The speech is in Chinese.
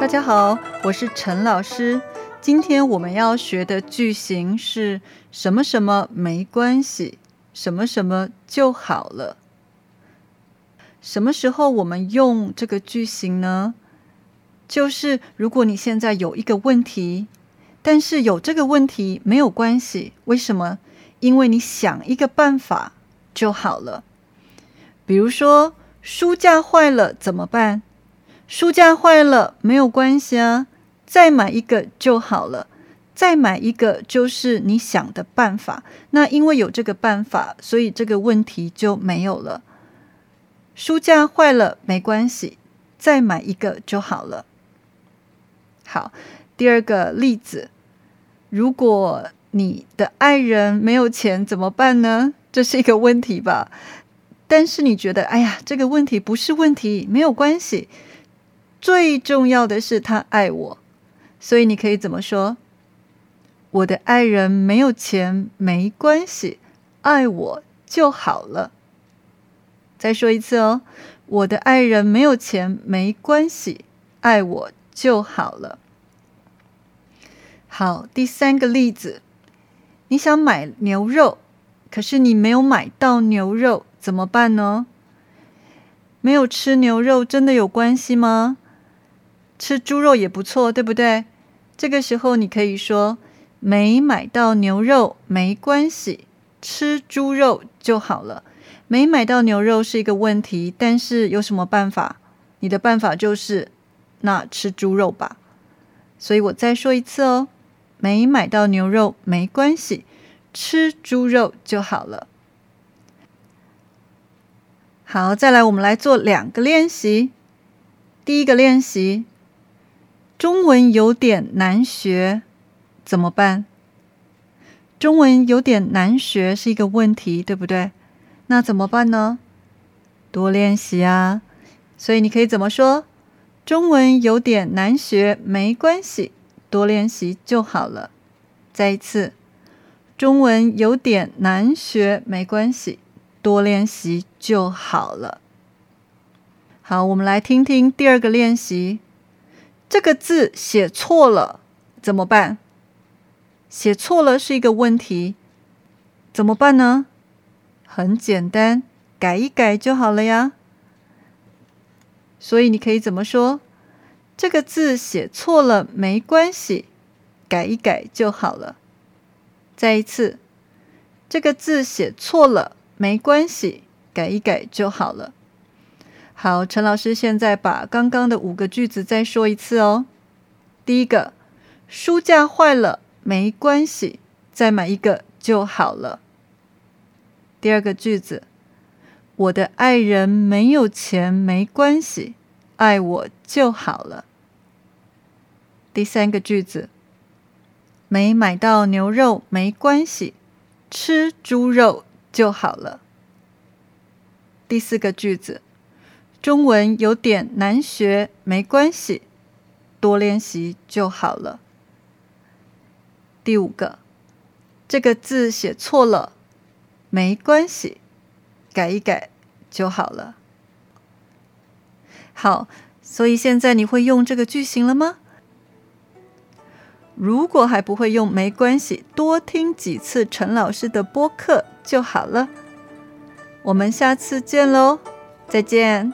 大家好，我是陈老师。今天我们要学的句型是什么什么没关系，什么什么就好了。什么时候我们用这个句型呢？就是如果你现在有一个问题，但是有这个问题没有关系，为什么？因为你想一个办法就好了。比如说书架坏了怎么办？书架坏了没有关系啊，再买一个就好了。再买一个就是你想的办法。那因为有这个办法，所以这个问题就没有了。书架坏了没关系，再买一个就好了。好，第二个例子，如果你的爱人没有钱怎么办呢？这是一个问题吧？但是你觉得，哎呀，这个问题不是问题，没有关系。最重要的是他爱我，所以你可以怎么说？我的爱人没有钱没关系，爱我就好了。再说一次哦，我的爱人没有钱没关系，爱我就好了。好，第三个例子，你想买牛肉，可是你没有买到牛肉，怎么办呢？没有吃牛肉真的有关系吗？吃猪肉也不错，对不对？这个时候你可以说没买到牛肉没关系，吃猪肉就好了。没买到牛肉是一个问题，但是有什么办法？你的办法就是那吃猪肉吧。所以我再说一次哦，没买到牛肉没关系，吃猪肉就好了。好，再来我们来做两个练习。第一个练习。中文有点难学，怎么办？中文有点难学是一个问题，对不对？那怎么办呢？多练习啊！所以你可以怎么说？中文有点难学，没关系，多练习就好了。再一次，中文有点难学，没关系，多练习就好了。好，我们来听听第二个练习。这个字写错了怎么办？写错了是一个问题，怎么办呢？很简单，改一改就好了呀。所以你可以怎么说？这个字写错了没关系，改一改就好了。再一次，这个字写错了没关系，改一改就好了。好，陈老师现在把刚刚的五个句子再说一次哦。第一个，书架坏了没关系，再买一个就好了。第二个句子，我的爱人没有钱没关系，爱我就好了。第三个句子，没买到牛肉没关系，吃猪肉就好了。第四个句子。中文有点难学，没关系，多练习就好了。第五个，这个字写错了，没关系，改一改就好了。好，所以现在你会用这个句型了吗？如果还不会用，没关系，多听几次陈老师的播客就好了。我们下次见喽，再见。